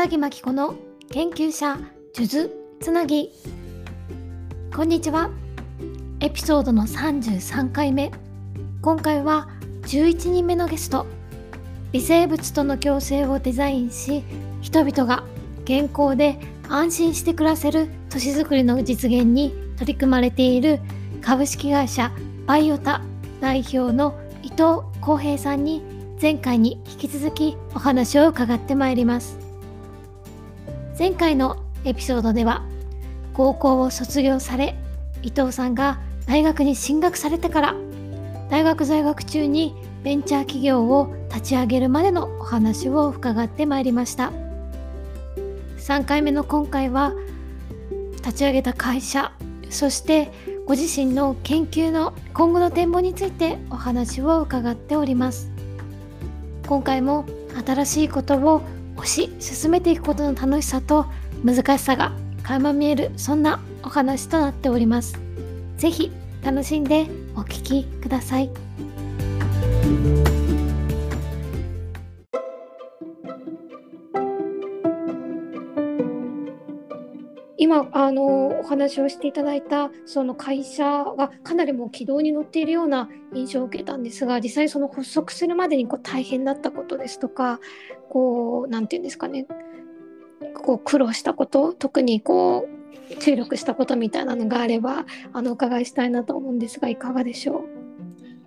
荒木真紀子の研究者数珠つなぎ。こんにちは。エピソードの33回目。今回は11人目のゲスト。微生物との共生をデザインし人々が健康で安心して暮らせる都市づくりの実現に取り組まれている株式会社バイオタ代表の伊藤浩平さんに前回に引き続きお話を伺ってまいります。前回のエピソードでは高校を卒業され伊藤さんが大学に進学されてから大学在学中にベンチャー企業を立ち上げるまでのお話を伺ってまいりました。3回目の今回は立ち上げた会社そしてご自身の研究の今後の展望についてお話を伺っております。今回も新しいことを推し進めていくことの楽しさと難しさが垣間見えるそんなお話となっております。是非楽しんでお聴きください。今あのお話をしていただいたその会社がかなりもう軌道に乗っているような印象を受けたんですが実際その発足するまでにこう大変だったことですとかこう何て言うんですかね。こう苦労したこと特にこう注力したことみたいなのがあればあのお伺いしたいなと思うんですがいかがでしょう？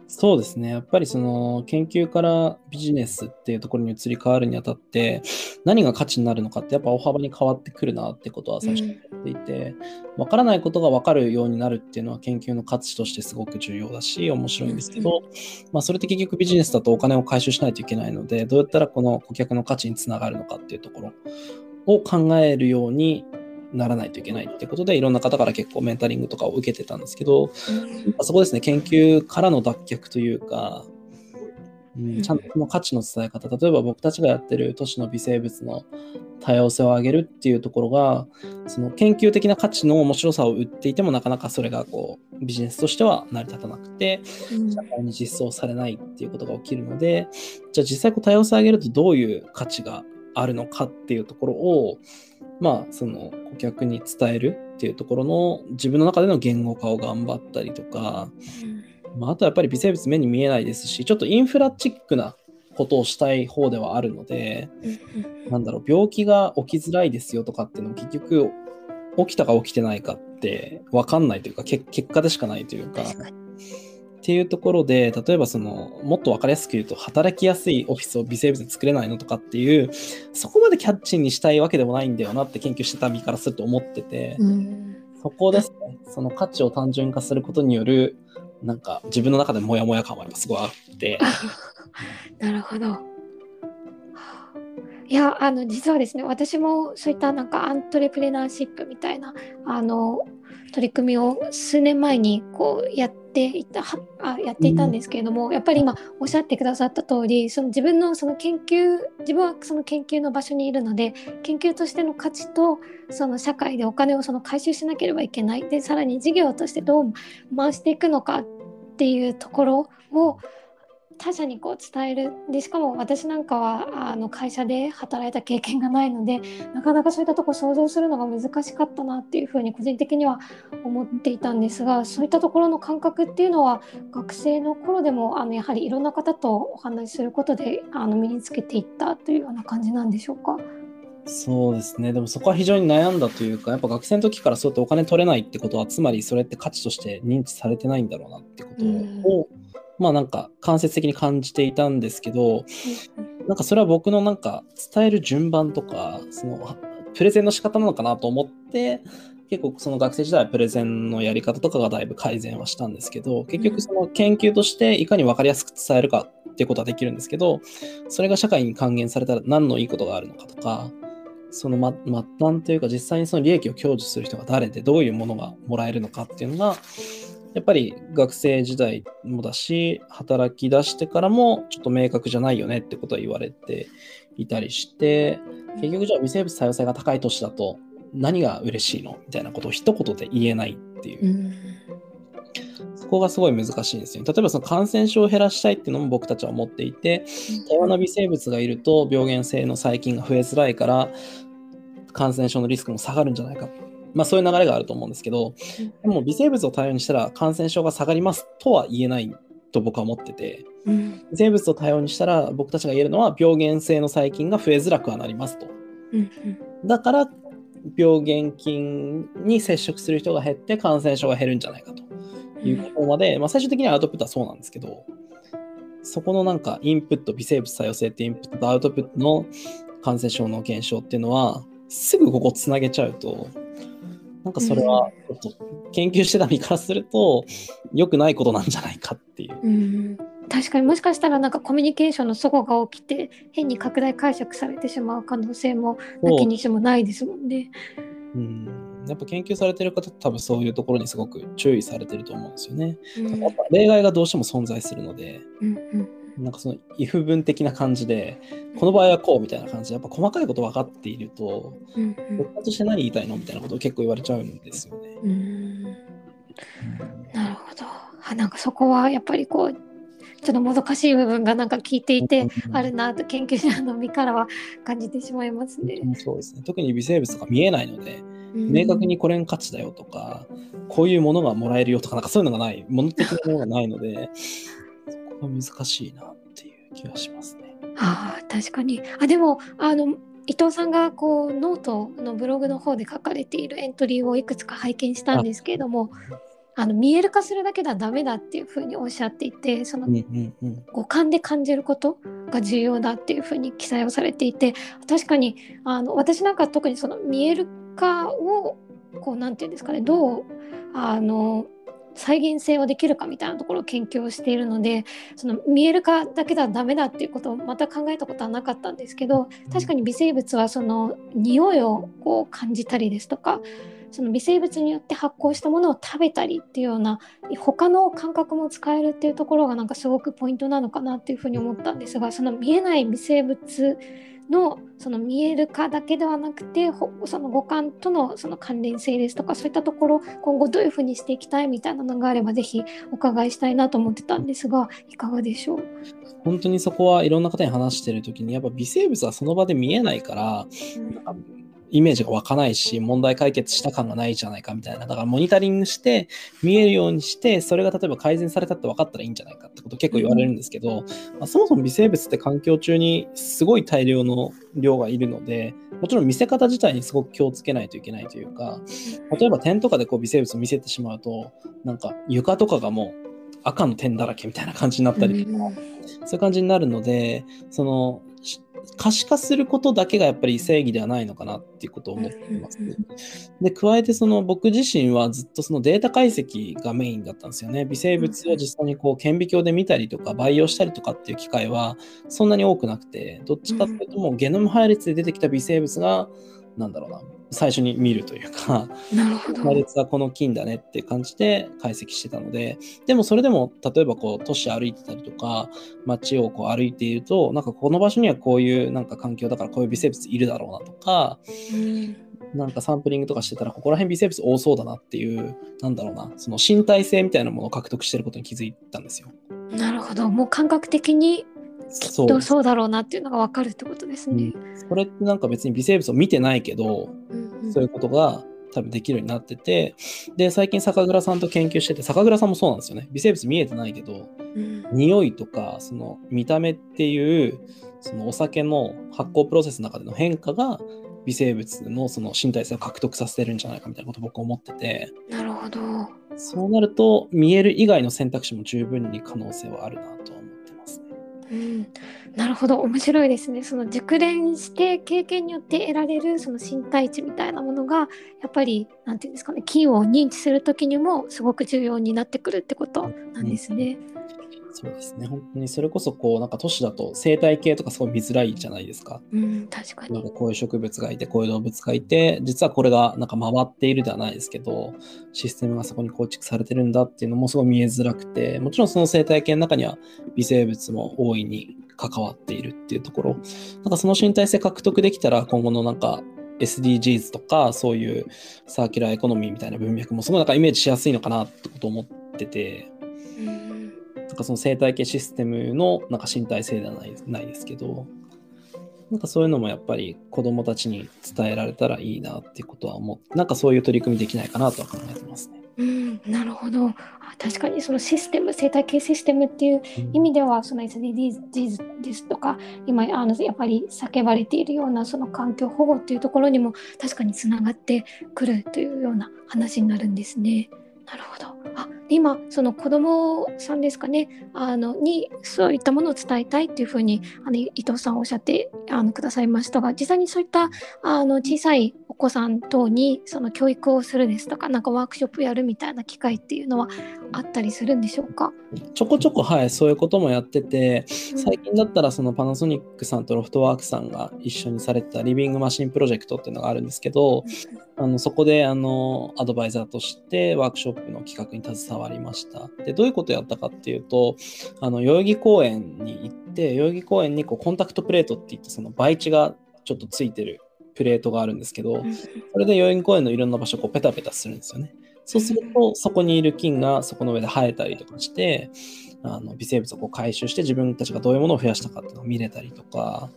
そうですね。やっぱりその研究からビジネスっていうところに移り変わるにあたって、何が価値になるのかってやっぱ大幅に変わってくるなってことは最初に言っていて、わ、うん、からないことがわかるようになるっていうのは研究の価値としてすごく重要だし、面白いんですけど、うん、まあそれって結局ビジネスだとお金を回収しないといけないので、どうやったらこの顧客の価値につながるのかっていうところを考えるようにならないといけないってことでいろんな方から結構メンタリングとかを受けてたんですけど、うん、そこですね研究からの脱却というか、うん、ちゃんとこの価値の伝え方例えば僕たちがやってる都市の微生物の多様性を上げるっていうところがその研究的な価値の面白さを売っていてもなかなかそれがこうビジネスとしては成り立たなくて社会に実装されないっていうことが起きるのでじゃあ実際こう多様性を上げるとどういう価値があるのかっていうところをまあ、その顧客に伝えるっていうところの自分の中での言語化を頑張ったりとか、まあ、あとはやっぱり微生物目に見えないですし、ちょっとインフラチックなことをしたい方ではあるので、なんだろう、病気が起きづらいですよとかっていうのも結局起きたか起きてないかって分かんないというか、結果でしかないというか。っていうところで、例えばその、もっと分かりやすく言うと、働きやすいオフィスを微生物で作れないのとかっていう、そこまでキャッチーにしたいわけでもないんだよなって研究してた身からすると思ってて、そこですね、その価値を単純化することによる、なんか自分の中でモヤモヤ感はすごいあって。なるほど。いやあの実はですね私もそういったなんかアントレプレナーシップみたいなあの取り組みを数年前にこうやっていたあやっていたんですけれども、やっぱり今おっしゃってくださった通りその自分のその研究自分はその研究の場所にいるので研究としての価値とその社会でお金をその回収しなければいけない。でさらに事業としてどう回していくのかっていうところを他者にこう伝えるでしかも私なんかはあの会社で働いた経験がないのでなかなかそういったとこ想像するのが難しかったなっていうふうに個人的には思っていたんですがそういったところの感覚っていうのは学生の頃でもあのやはりいろんな方とお話しすることであの身につけていったというような感じなんでしょうか？そうですね。でもそこは非常に悩んだというか、やっぱ学生の時からそうやってお金取れないってことは、つまりそれって価値として認知されてないんだろうなってことを、まあなんか間接的に感じていたんですけど、なんかそれは僕のなんか伝える順番とか、そのプレゼンの仕方なのかなと思って、結構その学生時代はプレゼンのやり方とかがだいぶ改善はしたんですけど、結局その研究としていかに分かりやすく伝えるかっていうことはできるんですけど、それが社会に還元されたら何のいいことがあるのかとか、その末端というか実際にその利益を享受する人が誰でどういうものがもらえるのかっていうのがやっぱり学生時代もだし、働き出してからもちょっと明確じゃないよねってことは言われていたりして、結局じゃあ微生物多様性が高い都市だと何が嬉しいの？みたいなことを一言で言えないっていう。うん、そこがすごい難しいんですよ。例えばその感染症を減らしたいっていうのも僕たちは思っていて、多様な微生物がいると病原性の細菌が増えづらいから感染症のリスクも下がるんじゃないか。まあそういう流れがあると思うんですけど、でも微生物を多様にしたら感染症が下がりますとは言えないと僕は思ってて、うん。微生物を多様にしたら僕たちが言えるのは病原性の細菌が増えづらくはなりますと。うんだから病原菌に接触する人が減って感染症が減るんじゃないかと。いうことまで、まあ、最終的にはアウトプットはそうなんですけどそこのなんかインプット微生物多様性ってインプットとアウトプットの感染症の減少っていうのはすぐここつなげちゃうとなんかそれはちょっと研究してた身からすると良くないことなんじゃないかっていう。うん確かにもしかしたらなんかコミュニケーションの齟齬が起きて変に拡大解釈されてしまう可能性もなきにしもないですもんね。うん、やっぱ研究されてる方多分そういうところにすごく注意されてると思うんですよね。うん例外がどうしても存在するので、うんうんなんかその if 文的な感じで、この場合はこうみたいな感じで、やっぱ細かいこと分かっていると、うん僕として何言いたいのみたいなことを結構言われちゃうんですよね。うんうんなるほどあなんかそこはやっぱりこうちょっともどかしい部分がなんか聞いていてあるなと研究者の身からは感じてしまいますね。うんそうですね。特に微生物とか見えないので、うん明確にこれに価値だよとか、こういうものがもらえるよとか、なんかそういうのがない、物的なものがないので、が難しいなっていう気がしますね。ああ確かにあでもあの伊藤さんがこうノートのブログの方で書かれているエントリーをいくつか拝見したんですけれどもあの見える化するだけではダメだっていうふうにおっしゃっていてその。五感で感じることが重要だっていうふうに記載をされていて確かにあの私なんか特にその見える化をこうなんていうんですかねどうあの再現性をできるかみたいなところを研究をしているのでその見える化だけではダメだっていうことをまた考えたことはなかったんですけど確かに微生物はその匂いをこう感じたりですとかその微生物によって発酵したものを食べたりっていうような他の感覚も使えるっていうところがなんかすごくポイントなのかなっていうふうに思ったんですがその見えない微生物のその見える化だけではなくてその五感とのその関連性ですとかそういったところ今後どういうふうにしていきたいみたいなのがあればぜひお伺いしたいなと思ってたんですがいかがでしょう、本当にそこはいろんな方に話してる時に、やっぱ微生物はその場で見えないから、イメージが湧かないし、問題解決した感がないじゃないかみたいな。だからモニタリングして、見えるようにして、それが例えば改善されたって分かったらいいんじゃないかってこと結構言われるんですけど、まあ、そもそも微生物って環境中にすごい大量の量がいるので、もちろん見せ方自体にすごく気をつけないといけないというか、例えば点とかでこう微生物を見せてしまうと、なんか床とかがもう赤の点だらけみたいな感じになったりとか、そういう感じになるので、その、し可視化することだけがやっぱり正義ではないのかなっていうことを思っています。で、加えてその僕自身はずっとそのデータ解析がメインだったんですよね。微生物を実際にこう顕微鏡で見たりとか培養したりとかっていう機会はそんなに多くなくて、どっちかっていうともうゲノム配列で出てきた微生物が、なんだろうな、最初に見るというか、なるほど。はこの菌だねって感じで解析してたので、でもそれでも、例えばこう、都市歩いてたりとか、街をこう歩いていると、なんかこの場所にはこういうなんか環境だからこういう微生物いるだろうなとか、うんなんかサンプリングとかしてたら、ここら辺微生物多そうだなっていう、なんだろうな、その身体性みたいなものを獲得してることに気づいたんですよ。なるほど。もう感覚的にきっそうとそうだろうなっていうのがわかるってことですね。これってなんか別に微生物を見てないけど、うんうんそういうことが多分できるようになってて、で、最近酒蔵さんと研究してて、酒蔵さんもそうなんですよね。微生物見えてないけど、うん匂いとか、その見た目っていう、そのお酒の発酵プロセスの中での変化が、微生物のその身体性を獲得させてるんじゃないかみたいなことを僕は思ってて、なるほど。そうなると、見える以外の選択肢も十分に可能性はあるなと。うん、なるほど。面白いですね。その熟練して経験によって得られるその身体値みたいなものがやっぱりなんていうんですかね菌を認知する時にもすごく重要になってくるってことなんですね。そうですね。本当にそれこそ、こう、なんか都市だと生態系とかすごい見づらいじゃないですか。うん、確かになんか。こういう植物がいて、こういう動物がいて、実はこれがなんか回っているではないですけど、システムがそこに構築されてるんだっていうのもすごい見えづらくて、もちろんその生態系の中には微生物も大いに関わっているっていうところ、なんかその身体性獲得できたら、今後のなんか SDGs とか、そういうサーキュラーエコノミーみたいな文脈もすごいなんかイメージしやすいのかなってことを思ってて、なんかその生態系システムのなんか身体性ではないないですけど、なんかそういうのもやっぱり子供たちに伝えられたらいいなっていうことは思って、なんかそういう取り組みできないかなとは考えてますね。うん、なるほど。確かにそのシステム、生態系システムっていう意味では、その SDGs ですとか、今あのやっぱり叫ばれているようなその環境保護っていうところにも確かにつながってくるというような話になるんですね。なるほど。あ今その子どもさんですかね。あのにそういったものを伝えたいっていうふうにあの伊藤さんおっしゃってあのくださいましたが実際にそういったあの小さいお子さん等にその教育をするですとかなんかワークショップやるみたいな機会っていうのはあったりするんでしょうか、ちょこちょこはいそういうこともやってて最近だったらそのパナソニックさんとロフトワークさんが一緒にされてたリビングマシンプロジェクトっていうのがあるんですけどあのそこであのアドバイザーとしてワークショップの企画に携わりましたでどういうことをやったかっていうとあの代々木公園に行って代々木公園にこうコンタクトプレートっていってその培地がちょっとついてるプレートがあるんですけど、それで代々木公園のいろんな場所をこうペタペタするんですよね。そうすると、そこにいる菌がそこの上で生えたりとかして、あの微生物をこう回収して自分たちがどういうものを増やしたかっていうのを見れたりとか、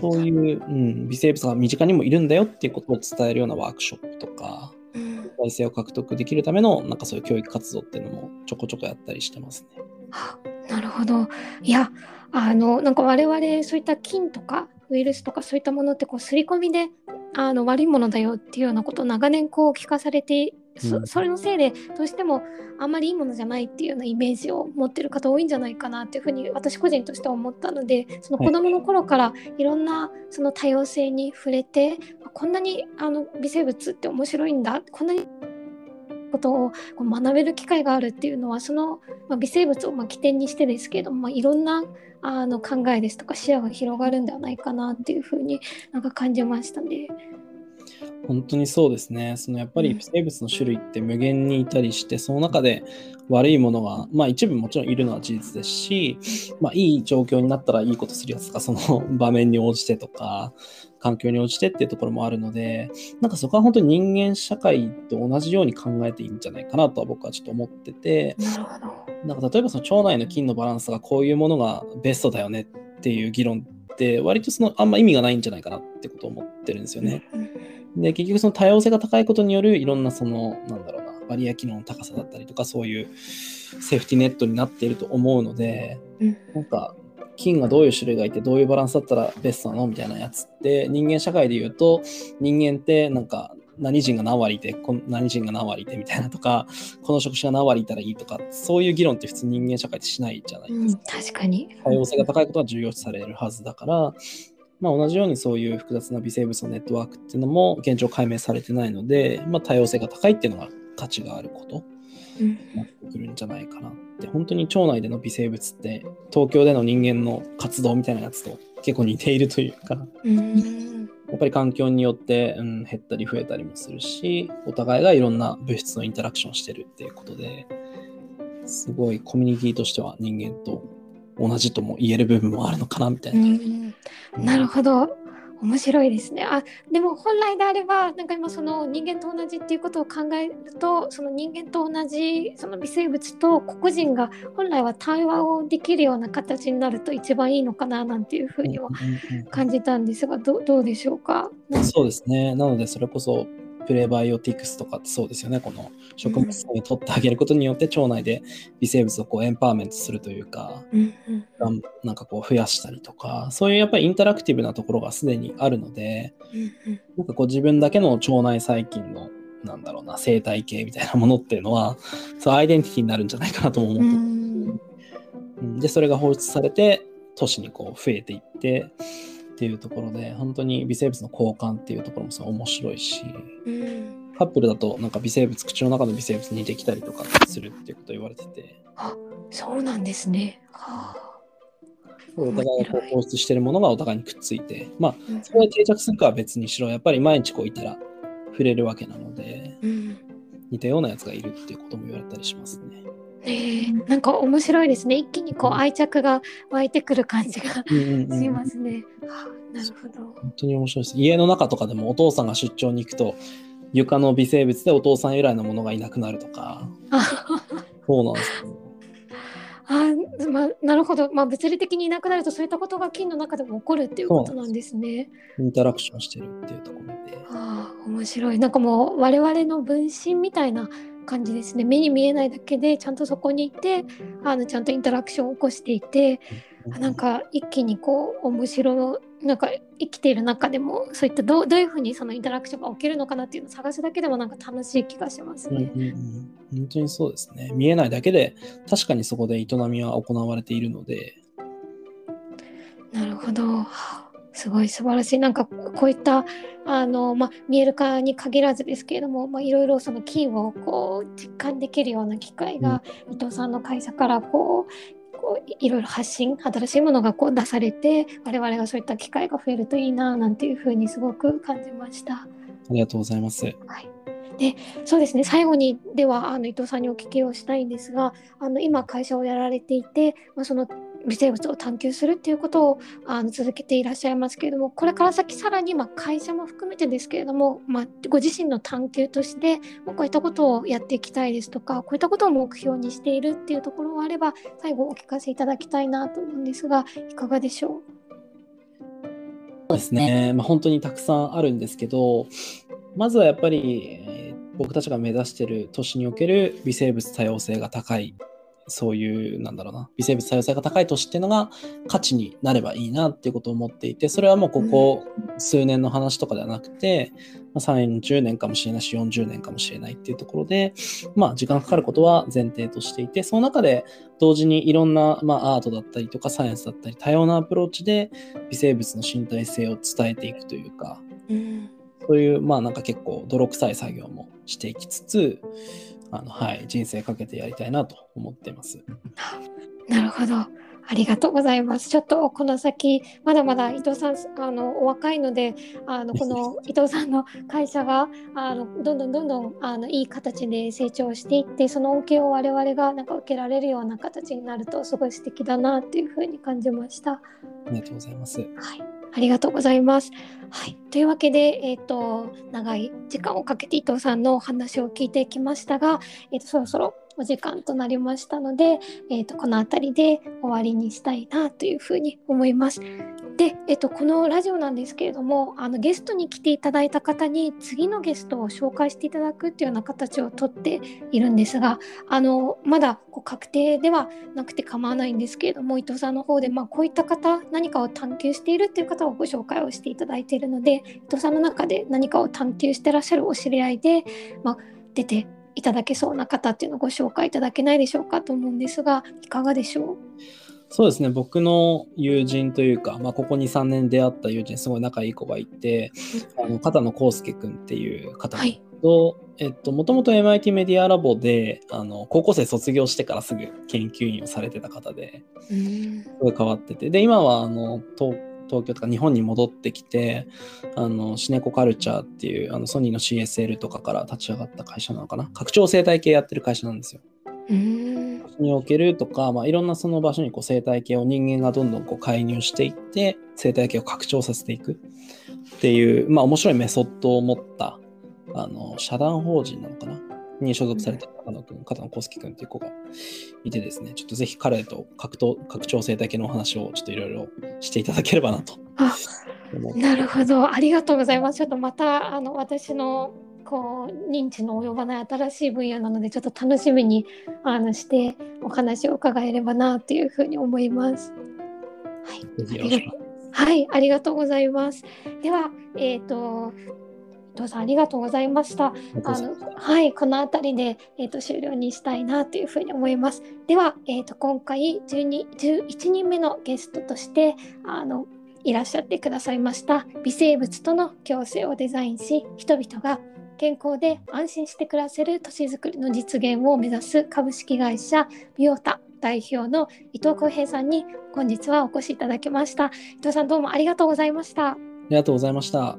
そういう、うん、微生物が身近にもいるんだよっていうことを伝えるようなワークショップとか、うん体制を獲得できるためのなんかそういう教育活動っていうのもちょこちょこやったりしてますね。あなるほど。いや、あの、なんか我々そういった菌とかウイルスとかそういったものってこう刷り込みであの悪いものだよっていうようなことを長年こう聞かされて、そうんそれのせいでどうしてもあんまりいいものじゃないっていうようなイメージを持ってる方多いんじゃないかなっていうふうに私個人としては思ったのでそのはい子どもの頃からいろんなその多様性に触れて、あこんなにあの微生物って面白いんだこんなにことを学べる機会があるっていうのはその、まあ、微生物をまあ起点にしてですけれども、まあ、いろんなあの考えですとか視野が広がるんではないかなっていうふうになんか感じましたね。本当にそうですね。そのやっぱり生物の種類って無限にいたりして、その中で悪いものが、まあ一部もちろんいるのは事実ですし、まあいい状況になったらいいことするやつとか、その場面に応じてとか、環境に応じてっていうところもあるので、なんかそこは本当に人間社会と同じように考えていいんじゃないかなとは僕はちょっと思ってて。なんか例えばその腸内の菌のバランスがこういうものがベストだよねっていう議論って割とそのあんま意味がないんじゃないかなってことを思ってるんですよね。うんで、結局その多様性が高いことによるいろんなその、なんだろうな、バリア機能の高さだったりとか、そういうセーフティネットになっていると思うので、うんなんか、菌がどういう種類がいて、どういうバランスだったらベストなの？みたいなやつって、人間社会で言うと、人間ってなんか、何人が何割いて、こん何人が何割いてみたいなとか、この職種が何割いたらいいとか、そういう議論って普通人間社会ってしないじゃないうんですか。確かに。多様性が高いことは重要視されるはずだから、まあ、同じようにそういう複雑な微生物のネットワークっていうのも現状解明されてないので、まあ、多様性が高いっていうのが価値があることうんになってくるんじゃないかなって。本当に腸内での微生物って東京での人間の活動みたいなやつと結構似ているというかうん。やっぱり環境によって、うん、減ったり増えたりもするしお互いがいろんな物質のインタラクションしてるっていうことですごいコミュニティとしては人間と同じとも言える部分もあるのかなみたいうな。んなるほど。面白いですね。あでも本来であればなんか今その人間と同じっていうことを考えるとその人間と同じその微生物と個々人が本来は対話をできるような形になると一番いいのかななんていうふうには感じたんですがどどうでしょうか？そうですね。なので、それこそ、プレバイオティクスとかってそうですよね。この食物繊維を取ってあげることによって、腸内で微生物をこうエンパワーメントするというか、なんかこう増やしたりとか、そういうやっぱりインタラクティブなところがすでにあるので、なんかこう自分だけの腸内細菌の、なんだろうな、生態系みたいなものっていうのは、そうアイデンティティになるんじゃないかなとも思ってうん。で、それが放出されて、都市にこう増えていって、っていうところで、本当に微生物の交換っていうところもすごい面白いし、うんカップルだとなんか微生物、口の中の微生物にできたりとかするっていうことを言われてて、そうなんですね。はあお互いがこう放出してるものがお互いにくっついて、まあ、うんそこで定着するかは別にしろ、やっぱり毎日こういたら触れるわけなので、うん似たようなやつがいるっていうことも言われたりしますね。ねえなんか面白いですね。一気にこう愛着が湧いてくる感じがうんうんうんしますね。はあなるほど。本当に面白いです。家の中とかでもお父さんが出張に行くと、床の微生物でお父さん由来のものがいなくなるとか、あそうなんですよ。あまあ、なるほど、まあ、物理的にいなくなるとそういったことが菌の中でも起こるっていうことなんですね。インタラクションしてるっていうところで。あ面白いなんかもう我々の分身みたいな感じですね目に見えないだけでちゃんとそこにいてあのちゃんとインタラクションを起こしていて、なんか一気にこう面白なんか生きている中でもそういったどどういうふうにそのインタラクションが起きるのかなっていうのを探すだけでもなんか楽しい気がしますね。うんうんうん、本当にそうですね。見えないだけで確かにそこで営みは行われているので。なるほど。すごい素晴らしい。なんかこういったあの、まあ、見える化に限らずですけれども、まあ、いろいろその金をこう実感できるような機会が、伊藤さんの会社からこうこういろいろ発信新しいものがこう出されて我々がそういった機会が増えるといいななんていうふうにすごく感じました。ありがとうございます。はいでそうですね最後にではあの伊藤さんにお聞きをしたいんですがあの今会社をやられていて、まあ、その微生物を探求するっていうことをあの続けていらっしゃいますけれどもこれから先さらに、まあ、会社も含めてですけれども、まあ、ご自身の探求としてこういったことをやっていきたいですとかこういったことを目標にしているっていうところがあれば最後お聞かせいただきたいなと思うんですがいかがでしょう？そうですね、まあ、本当にたくさんあるんですけどまずはやっぱり、僕たちが目指している都市における微生物多様性が高い。そういう、なんだろうな、微生物多様性が高い都市っていうのが価値になればいいなっていうことを思っていて、それはもうここ数年の話とかではなくて、まあ、30年かもしれないし、40年かもしれないっていうところで、まあ、時間かかることは前提としていて、その中で同時にいろんな、まあ、アートだったりとかサイエンスだったり、多様なアプローチで微生物の身体性を伝えていくというか、うん、そういう、まあなんか結構泥臭い作業もしていきつつ、あの、はい、人生かけてやりたいなと思っています。なるほど。ありがとうございます。ちょっとこの先、まだまだ伊藤さん、あのお若いので、あの この伊藤さんの会社があのどんどんどんどんあのいい形で成長していって、その恩恵を我々がなんか受けられるような形になると、すごい素敵だなっていうふうに感じました。ありがとうございます。はいありがとうございます。はい、というわけで、えーと、長い時間をかけて伊藤さんのお話を聞いてきましたが、えーと、そろそろお時間となりましたので、えーとこの辺りで終わりにしたいなというふうに思います。で、えっと、このラジオなんですけれどもあのゲストに来ていただいた方に次のゲストを紹介していただくっていうような形をとっているんですがあのまだこう確定ではなくて構わないんですけれども伊藤さんの方で、まあ、こういった方何かを探求しているっていう方をご紹介をしていただいているので伊藤さんの中で何かを探求してらっしゃるお知り合いで、まあ、出ていただけそうな方っていうのをご紹介いただけないでしょうかと思うんですがいかがでしょう？そうですね、僕の友人というか、まあ、ここ2、3年出会った友人、すごい仲いい子がいて、あの片野康介君っていう方と、はい、えっと、もともと MIT メディアラボであの高校生卒業してからすぐ研究員をされてた方で、すごい変わってて、で、今はあの東東京とか日本に戻ってきて、あのシネコカルチャーっていうあのソニーの CSL とかから立ち上がった会社なのかな、拡張生態系やってる会社なんですよ。におけるとか、まあ、いろんなその場所にこう生態系を人間がどんどんこう介入していって生態系を拡張させていくっていう、まあ、面白いメソッドを持ったあの社団法人なのかな？に所属された片野君、片野康介君っていう子がいてですね、ちょっとぜひ彼と拡拡張生態系のお話をちょっといろいろしていただければなと。なるほど、ありがとうございます。ちょっとまたあの私のこう認知の及ばない新しい分野なのでちょっと楽しみにあのしてお話を伺えればなというふうに思います。はい、はい、ありがとうございます。では、えっ、ー、と伊藤さんありがとうございました。あのはい、この辺りで、えーと、終了にしたいなというふうに思います。では、えーと、今回12 11人目のゲストとしてあのいらっしゃってくださいました微生物との共生をデザインし人々が健康で安心して暮らせる都市づくりの実現を目指す株式会社ビオタ代表の伊藤浩平さんに本日はお越しいただきました。伊藤さんどうもありがとうございました。ありがとうございました。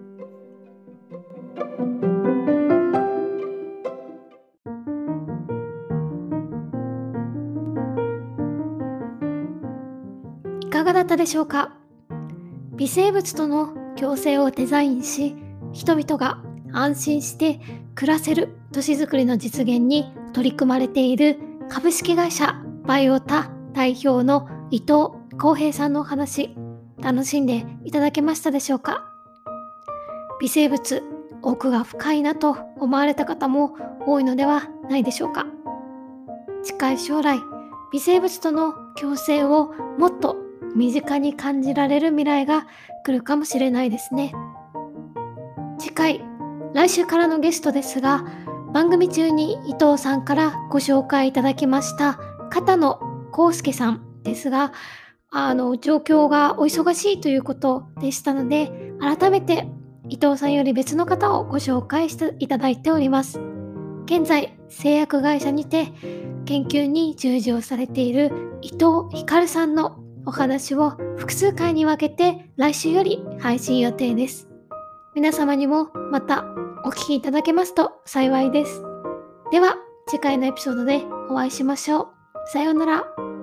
いかがだったでしょうか？微生物との共生をデザインし人々が安心して暮らせる都市づくりの実現に取り組まれている株式会社バイオタ代表の伊藤浩平さんのお話、楽しんでいただけましたでしょうか？微生物、奥が深いなと思われた方も多いのではないでしょうか？近い将来、微生物との共生をもっと身近に感じられる未来が来るかもしれないですね。次回、来週からのゲストですが、番組中に伊藤さんからご紹介いただきました片野康介さんですが、あの、状況がお忙しいということでしたので、改めて伊藤さんより別の方をご紹介していただいております。現在、製薬会社にて研究に従事をされている伊藤光さんのお話を複数回に分けて来週より配信予定です。皆様にもまたお聴きいただけますと幸いです。では、次回のエピソードでお会いしましょう。さようなら。